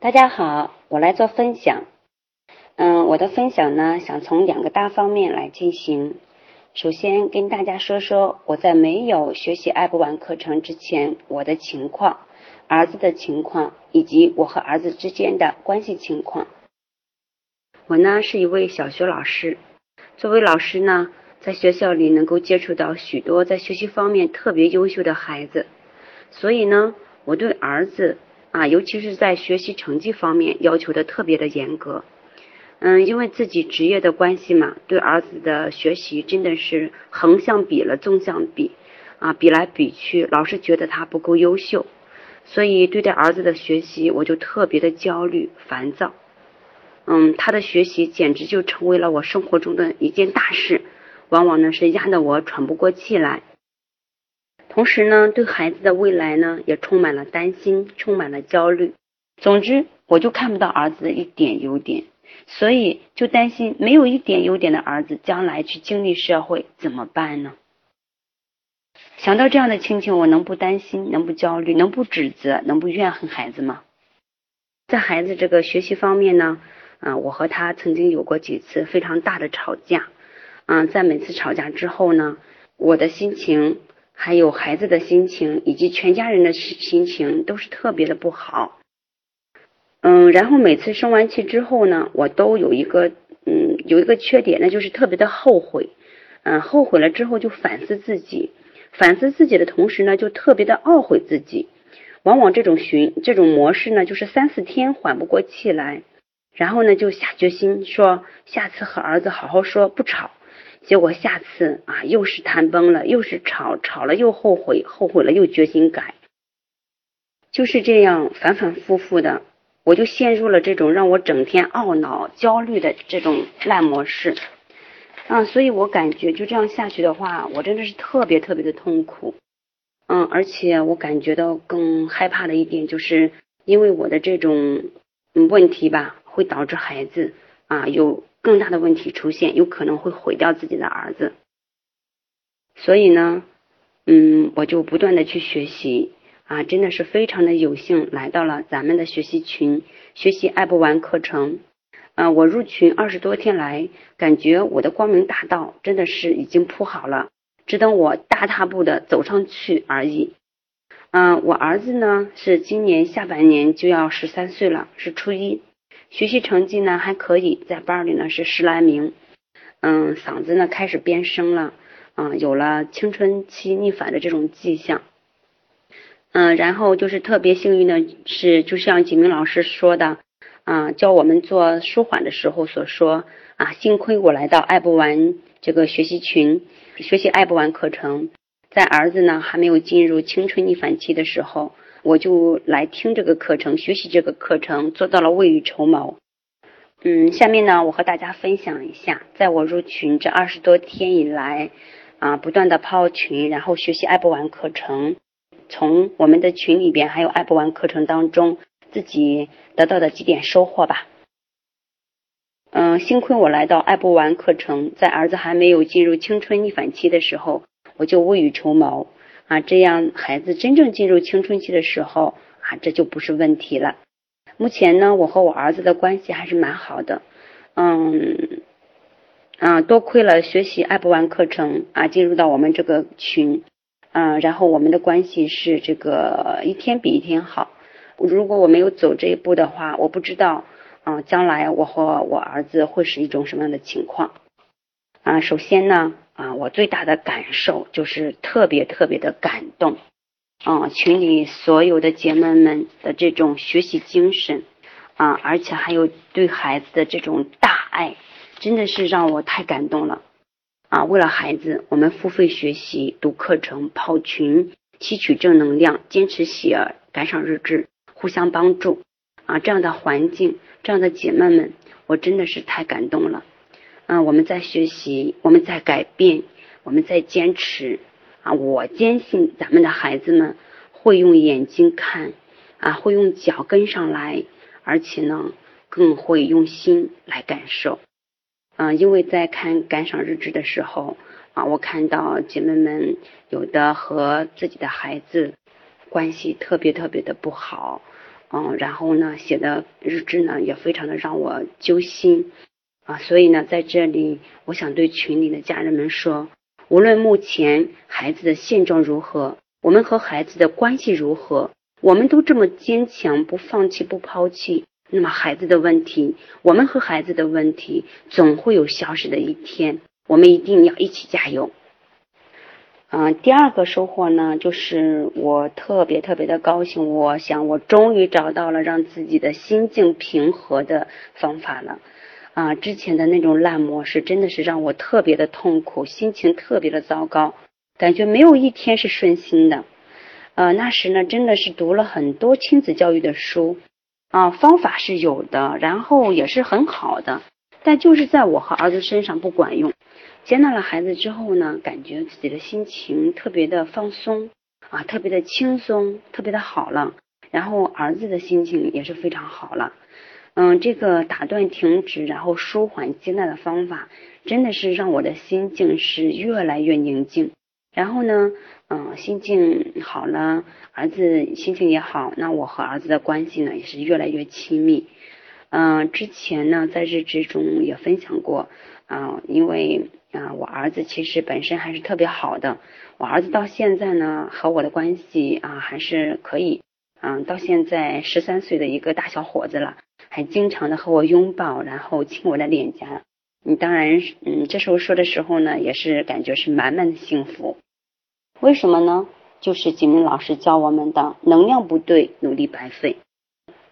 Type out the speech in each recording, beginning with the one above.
大家好，我来做分享。嗯，我的分享呢，想从两个大方面来进行。首先跟大家说说我在没有学习爱不完课程之前我的情况，儿子的情况，以及我和儿子之间的关系情况。我呢是一位小学老师，作为老师呢，在学校里能够接触到许多在学习方面特别优秀的孩子，所以呢，我对儿子。啊，尤其是在学习成绩方面要求的特别的严格。嗯，因为自己职业的关系嘛，对儿子的学习真的是横向比了纵向比，啊，比来比去，老是觉得他不够优秀，所以对待儿子的学习我就特别的焦虑烦躁。嗯，他的学习简直就成为了我生活中的一件大事，往往呢是压得我喘不过气来。同时呢，对孩子的未来呢，也充满了担心，充满了焦虑。总之，我就看不到儿子的一点优点，所以就担心没有一点优点的儿子将来去经历社会怎么办呢？想到这样的亲情，我能不担心，能不焦虑，能不指责，能不怨恨孩子吗？在孩子这个学习方面呢，嗯，我和他曾经有过几次非常大的吵架，嗯，在每次吵架之后呢，我的心情。还有孩子的心情，以及全家人的心情都是特别的不好。嗯，然后每次生完气之后呢，我都有一个嗯有一个缺点，那就是特别的后悔。嗯，后悔了之后就反思自己，反思自己的同时呢，就特别的懊悔自己。往往这种循这种模式呢，就是三四天缓不过气来，然后呢就下决心说下次和儿子好好说，不吵。结果下次啊，又是谈崩了，又是吵，吵了又后悔，后悔了又决心改，就是这样反反复复的，我就陷入了这种让我整天懊恼、焦虑的这种烂模式啊，所以我感觉就这样下去的话，我真的是特别特别的痛苦，嗯，而且我感觉到更害怕的一点，就是因为我的这种问题吧，会导致孩子啊有。更大的问题出现，有可能会毁掉自己的儿子。所以呢，嗯，我就不断的去学习啊，真的是非常的有幸来到了咱们的学习群，学习爱不完课程。啊，我入群二十多天来，感觉我的光明大道真的是已经铺好了，只等我大踏步的走上去而已。嗯，我儿子呢是今年下半年就要十三岁了，是初一。学习成绩呢还可以，在班里呢是十来名，嗯，嗓子呢开始变声了，嗯，有了青春期逆反的这种迹象，嗯，然后就是特别幸运的是，就像景明老师说的，啊，教我们做舒缓的时候所说，啊，幸亏我来到爱不完这个学习群，学习爱不完课程，在儿子呢还没有进入青春逆反期的时候。我就来听这个课程，学习这个课程，做到了未雨绸缪。嗯，下面呢，我和大家分享一下，在我入群这二十多天以来，啊，不断的泡群，然后学习爱不完课程，从我们的群里边还有爱不完课程当中，自己得到的几点收获吧。嗯，幸亏我来到爱不完课程，在儿子还没有进入青春逆反期的时候，我就未雨绸缪。啊，这样孩子真正进入青春期的时候啊，这就不是问题了。目前呢，我和我儿子的关系还是蛮好的。嗯，啊，多亏了学习爱不完课程啊，进入到我们这个群，嗯，然后我们的关系是这个一天比一天好。如果我没有走这一步的话，我不知道，啊，将来我和我儿子会是一种什么样的情况。啊，首先呢。啊，我最大的感受就是特别特别的感动，啊，群里所有的姐妹们的这种学习精神，啊，而且还有对孩子的这种大爱，真的是让我太感动了，啊，为了孩子，我们付费学习、读课程、跑群、吸取正能量、坚持写感赏日志、互相帮助，啊，这样的环境，这样的姐妹们，我真的是太感动了。嗯，我们在学习，我们在改变，我们在坚持啊！我坚信咱们的孩子们会用眼睛看啊，会用脚跟上来，而且呢，更会用心来感受。嗯，因为在看感赏日志的时候啊，我看到姐妹们有的和自己的孩子关系特别特别的不好，嗯，然后呢写的日志呢也非常的让我揪心啊，所以呢在这里我想对群里的家人们说，无论目前孩子的现状如何，我们和孩子的关系如何，我们都这么坚强，不放弃，不抛弃。那么孩子的问题，我们和孩子的问题总会有消失的一天，我们一定要一起加油。嗯，第二个收获呢，就是我特别特别的高兴，我想我终于找到了让自己的心境平和的方法了。啊，之前的那种烂模式真的是让我特别的痛苦，心情特别的糟糕，感觉没有一天是顺心的。呃，那时呢，真的是读了很多亲子教育的书。啊，方法是有的，然后也是很好的，但就是在我和儿子身上不管用。接纳了孩子之后呢，感觉自己的心情特别的放松啊，特别的轻松，特别的好了。然后儿子的心情也是非常好了。嗯，这个打断、停止，然后舒缓、接纳的方法，真的是让我的心境是越来越宁静。然后呢？嗯，心境好了，儿子心情也好，那我和儿子的关系呢也是越来越亲密。嗯，之前呢在日志中也分享过，啊，因为啊我儿子其实本身还是特别好的，我儿子到现在呢和我的关系啊还是可以，嗯，到现在十三岁的一个大小伙子了，还经常的和我拥抱，然后亲我的脸颊。你当然，嗯，这时候说的时候呢，也是感觉是满满的幸福。为什么呢？就是景明老师教我们的，能量不对，努力白费。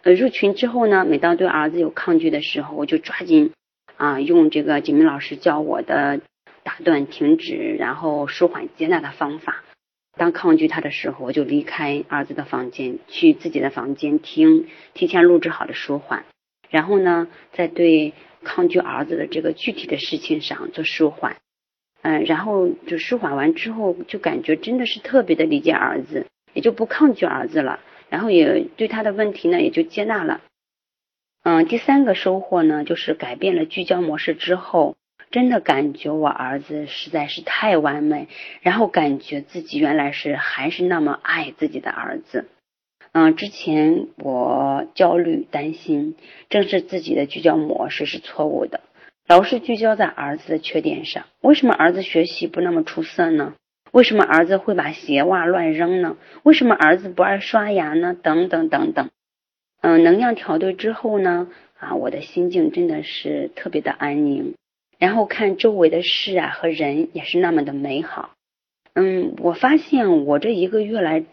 呃，入群之后呢，每当对儿子有抗拒的时候，我就抓紧啊，用这个景明老师教我的打断、停止，然后舒缓、接纳的方法。当抗拒他的时候，我就离开儿子的房间，去自己的房间听提前录制好的舒缓，然后呢，再对抗拒儿子的这个具体的事情上做舒缓。嗯，然后就舒缓完之后，就感觉真的是特别的理解儿子，也就不抗拒儿子了，然后也对他的问题呢也就接纳了。嗯，第三个收获呢，就是改变了聚焦模式之后，真的感觉我儿子实在是太完美，然后感觉自己原来是还是那么爱自己的儿子。嗯，之前我焦虑担心，正是自己的聚焦模式是错误的。老是聚焦在儿子的缺点上，为什么儿子学习不那么出色呢？为什么儿子会把鞋袜乱扔呢？为什么儿子不爱刷牙呢？等等等等。嗯，能量调对之后呢，啊，我的心境真的是特别的安宁，然后看周围的事啊和人也是那么的美好。嗯，我发现我这一个月来，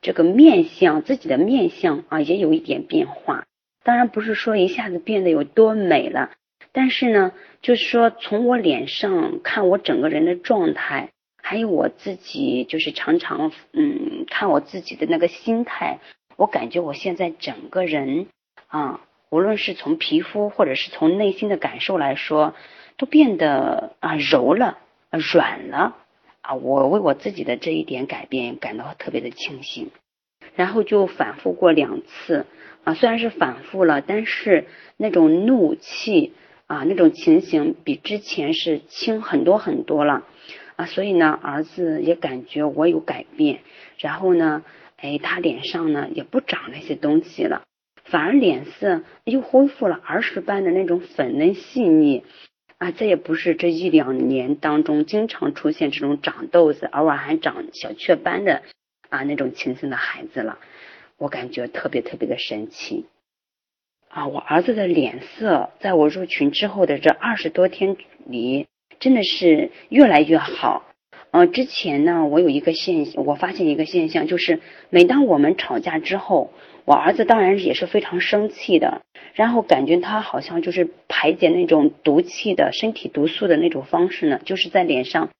这个面相自己的面相啊也有一点变化，当然不是说一下子变得有多美了。但是呢，就是说，从我脸上看我整个人的状态，还有我自己，就是常常嗯看我自己的那个心态，我感觉我现在整个人啊，无论是从皮肤或者是从内心的感受来说，都变得啊柔了、软了啊。我为我自己的这一点改变感到特别的庆幸。然后就反复过两次啊，虽然是反复了，但是那种怒气。啊，那种情形比之前是轻很多很多了啊，所以呢，儿子也感觉我有改变，然后呢，哎，他脸上呢也不长那些东西了，反而脸色又恢复了儿时般的那种粉嫩细腻啊，再也不是这一两年当中经常出现这种长痘子，偶尔还长小雀斑的啊那种情形的孩子了，我感觉特别特别的神奇。啊，我儿子的脸色在我入群之后的这二十多天里，真的是越来越好。呃，之前呢，我有一个现，我发现一个现象，就是每当我们吵架之后，我儿子当然也是非常生气的，然后感觉他好像就是排解那种毒气的身体毒素的那种方式呢，就是在脸上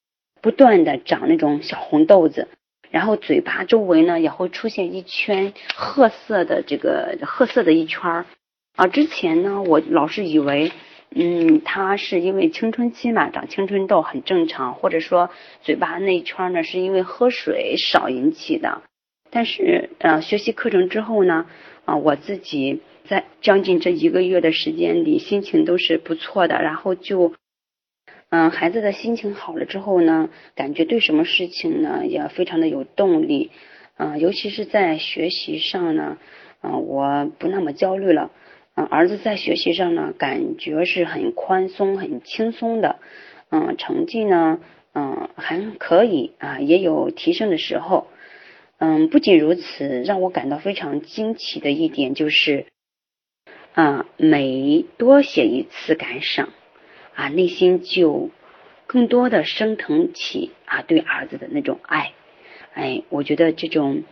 不断的长那种小红豆子，然后嘴巴周围呢也会出现一圈褐色的这个褐色的一圈儿。啊，之前呢，我老是以为，嗯，他是因为青春期嘛，长青春痘很正常，或者说嘴巴那一圈呢，是因为喝水少引起的。但是，呃，学习课程之后呢，啊，我自己在将近这一个月的时间里，心情都是不错的。然后就，嗯，孩子的心情好了之后呢，感觉对什么事情呢，也非常的有动力。嗯，尤其是在学习上呢。嗯，我不那么焦虑了。嗯，儿子在学习上呢，感觉是很宽松、很轻松的。嗯，成绩呢，嗯，还可以啊，也有提升的时候。嗯，不仅如此，让我感到非常惊奇的一点就是，啊，每多写一次感赏，啊，内心就更多的升腾起啊对儿子的那种爱。哎，我觉得这种。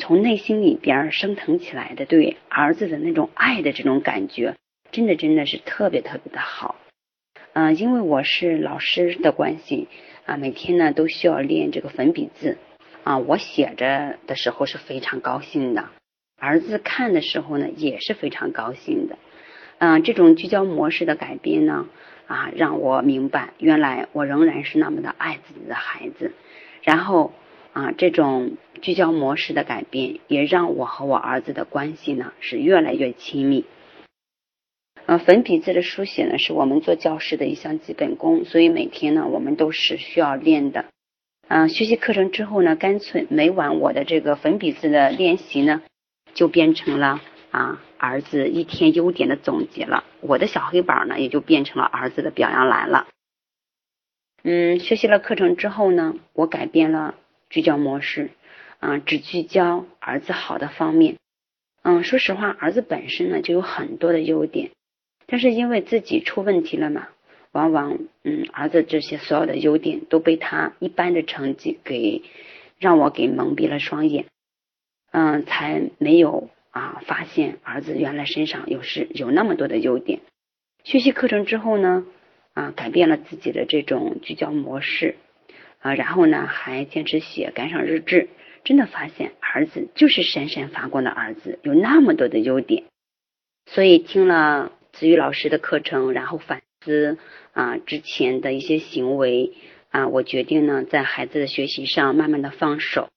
从内心里边升腾起来的对儿子的那种爱的这种感觉，真的真的是特别特别的好。嗯，因为我是老师的关系啊，每天呢都需要练这个粉笔字啊。我写着的时候是非常高兴的，儿子看的时候呢也是非常高兴的。嗯，这种聚焦模式的改变呢啊，让我明白原来我仍然是那么的爱自己的孩子，然后。啊，这种聚焦模式的改变，也让我和我儿子的关系呢是越来越亲密。呃，粉笔字的书写呢，是我们做教师的一项基本功，所以每天呢，我们都是需要练的。嗯，学习课程之后呢，干脆每晚我的这个粉笔字的练习呢，就变成了啊儿子一天优点的总结了。我的小黑板呢，也就变成了儿子的表扬栏了。嗯，学习了课程之后呢，我改变了。聚焦模式，啊，只聚焦儿子好的方面。嗯，说实话，儿子本身呢就有很多的优点，但是因为自己出问题了嘛，往往嗯，儿子这些所有的优点都被他一般的成绩给让我给蒙蔽了双眼，嗯，才没有啊发现儿子原来身上有是有那么多的优点。学习课程之后呢，啊，改变了自己的这种聚焦模式。啊，然后呢，还坚持写感赏日志，真的发现儿子就是闪闪发光的儿子，有那么多的优点。所以听了子玉老师的课程，然后反思啊之前的一些行为啊，我决定呢，在孩子的学习上慢慢的放手。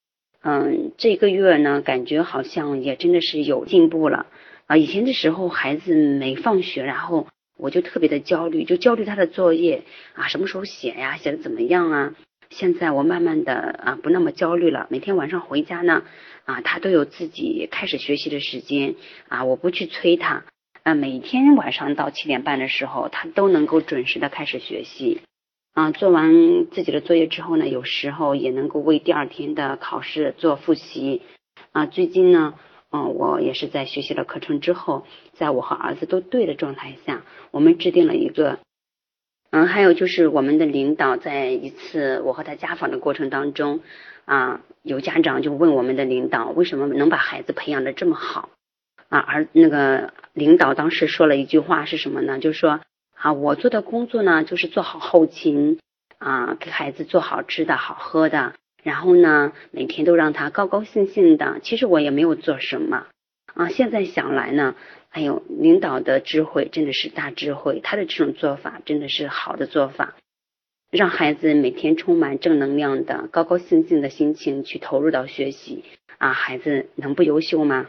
嗯，这个月呢，感觉好像也真的是有进步了啊。以前的时候，孩子没放学，然后我就特别的焦虑，就焦虑他的作业啊，什么时候写呀，写的怎么样啊？现在我慢慢的啊不那么焦虑了，每天晚上回家呢啊他都有自己开始学习的时间啊我不去催他啊每天晚上到七点半的时候他都能够准时的开始学习啊做完自己的作业之后呢有时候也能够为第二天的考试做复习啊最近呢嗯我也是在学习了课程之后，在我和儿子都对的状态下，我们制定了一个。嗯，还有就是我们的领导在一次我和他家访的过程当中，啊，有家长就问我们的领导为什么能把孩子培养的这么好啊？而那个领导当时说了一句话是什么呢？就是说啊，我做的工作呢就是做好后勤啊，给孩子做好吃的好喝的，然后呢每天都让他高高兴兴的。其实我也没有做什么啊。现在想来呢。哎呦领导的智慧真的是大智慧，他的这种做法真的是好的做法，让孩子每天充满正能量的高高兴兴的心情去投入到学习啊，孩子能不优秀吗？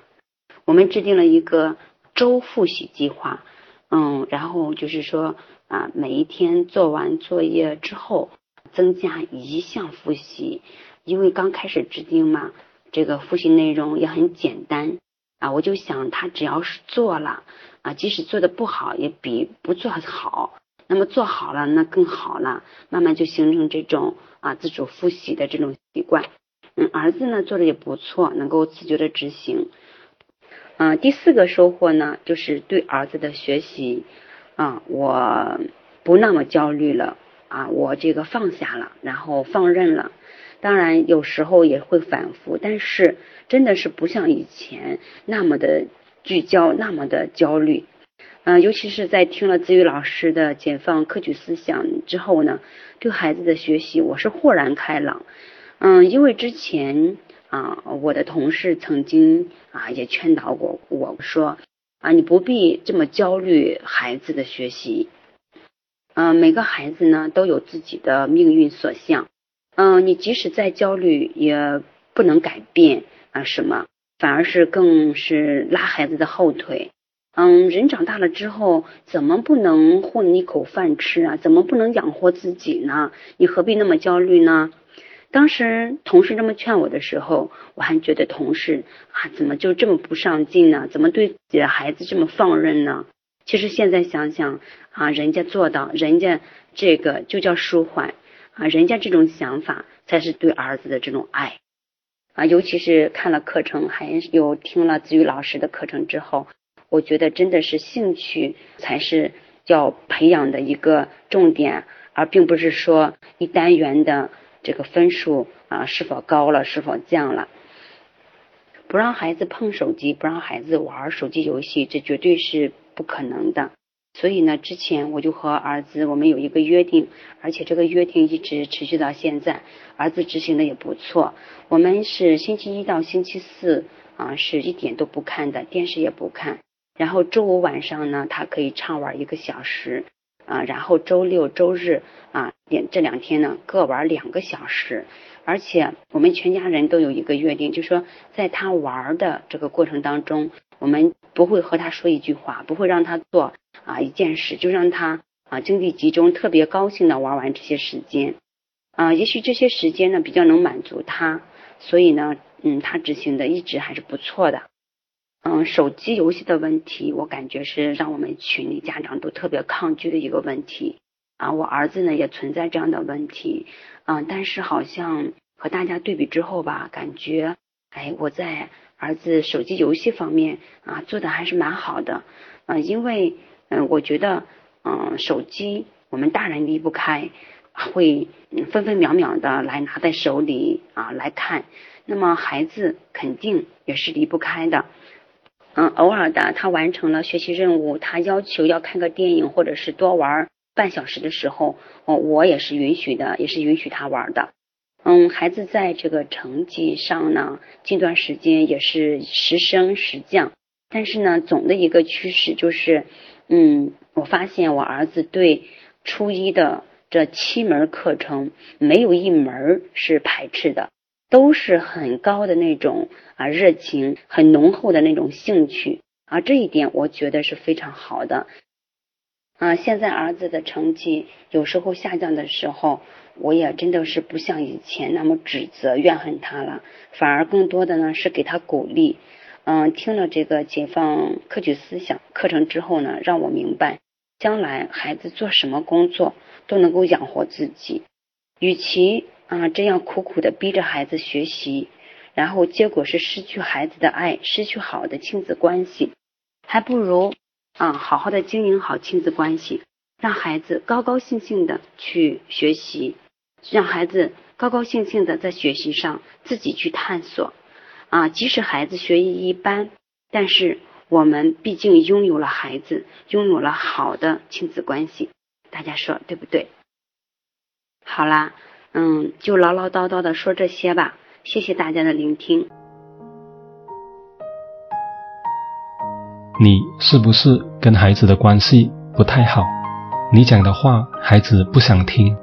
我们制定了一个周复习计划，嗯，然后就是说啊，每一天做完作业之后增加一项复习，因为刚开始制定嘛，这个复习内容也很简单。啊，我就想他只要是做了啊，即使做的不好，也比不做好。那么做好了，那更好了。慢慢就形成这种啊自主复习的这种习惯。嗯，儿子呢做的也不错，能够自觉的执行。嗯，第四个收获呢，就是对儿子的学习啊，我不那么焦虑了啊，我这个放下了，然后放任了。当然有时候也会反复，但是真的是不像以前那么的聚焦，那么的焦虑。嗯，尤其是在听了子宇老师的解放科举思想之后呢，对孩子的学习我是豁然开朗。嗯，因为之前啊，我的同事曾经啊也劝导过我说啊，你不必这么焦虑孩子的学习。嗯，每个孩子呢都有自己的命运所向。嗯，你即使再焦虑，也不能改变啊什么，反而是更是拉孩子的后腿。嗯，人长大了之后，怎么不能混一口饭吃啊？怎么不能养活自己呢？你何必那么焦虑呢？当时同事这么劝我的时候，我还觉得同事啊，怎么就这么不上进呢？怎么对自己的孩子这么放任呢？其实现在想想啊，人家做到，人家这个就叫舒缓啊，人家这种想法才是对儿子的这种爱啊。尤其是看了课程，还有听了子宇老师的课程之后，我觉得真的是兴趣才是要培养的一个重点，而并不是说一单元的这个分数啊是否高了，是否降了。不让孩子碰手机，不让孩子玩手机游戏，这绝对是。不可能的，所以呢，之前我就和儿子我们有一个约定，而且这个约定一直持续到现在，儿子执行的也不错。我们是星期一到星期四啊，是一点都不看的，电视也不看。然后周五晚上呢，他可以畅玩一个小时啊，然后周六周日啊，两这两天呢各玩两个小时。而且我们全家人都有一个约定，就说在他玩的这个过程当中，我们不会和他说一句话，不会让他做啊一件事，就让他啊精力集中，特别高兴的玩完这些时间啊。也许这些时间呢比较能满足他，所以呢，嗯，他执行的一直还是不错的。嗯，手机游戏的问题，我感觉是让我们群里家长都特别抗拒的一个问题。啊，我儿子呢也存在这样的问题，嗯，但是好像和大家对比之后吧，感觉，哎，我在儿子手机游戏方面啊做的还是蛮好的，嗯，因为嗯，我觉得嗯，手机我们大人离不开，会分分秒秒的来拿在手里啊来看，那么孩子肯定也是离不开的，嗯，偶尔的他完成了学习任务，他要求要看个电影或者是多玩。半小时的时候，哦，我也是允许的，也是允许他玩的。嗯，孩子在这个成绩上呢，近段时间也是时升时降。但是呢，总的一个趋势就是，嗯，我发现我儿子对初一的这七门课程，没有一门是排斥的，都是很高的那种啊热情，很浓厚的那种兴趣啊。这一点我觉得是非常好的。啊，现在儿子的成绩有时候下降的时候，我也真的是不像以前那么指责怨恨他了，反而更多的呢是给他鼓励。嗯，听了这个解放科举思想课程之后呢，让我明白，将来孩子做什么工作都能够养活自己。与其啊这样苦苦的逼着孩子学习，然后结果是失去孩子的爱，失去好的亲子关系，还不如。啊，好好的经营好亲子关系，让孩子高高兴兴的去学习，让孩子高高兴兴的在学习上自己去探索。啊，即使孩子学艺一般，但是我们毕竟拥有了孩子，拥有了好的亲子关系，大家说对不对？好啦，嗯，就唠唠叨叨的说这些吧，谢谢大家的聆听。你是不是跟孩子的关系不太好？你讲的话孩子不想听，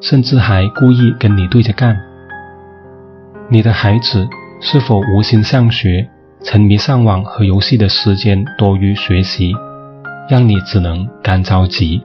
甚至还故意跟你对着干。你的孩子是否无心上学，沉迷上网和游戏的时间多于学习，让你只能干着急？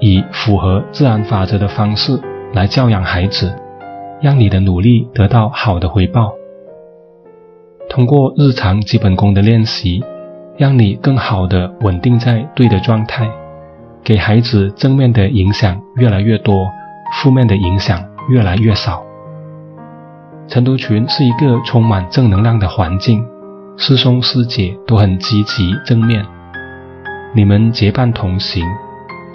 以符合自然法则的方式来教养孩子，让你的努力得到好的回报。通过日常基本功的练习。让你更好的稳定在对的状态，给孩子正面的影响越来越多，负面的影响越来越少。晨读群是一个充满正能量的环境，师兄师姐都很积极正面，你们结伴同行，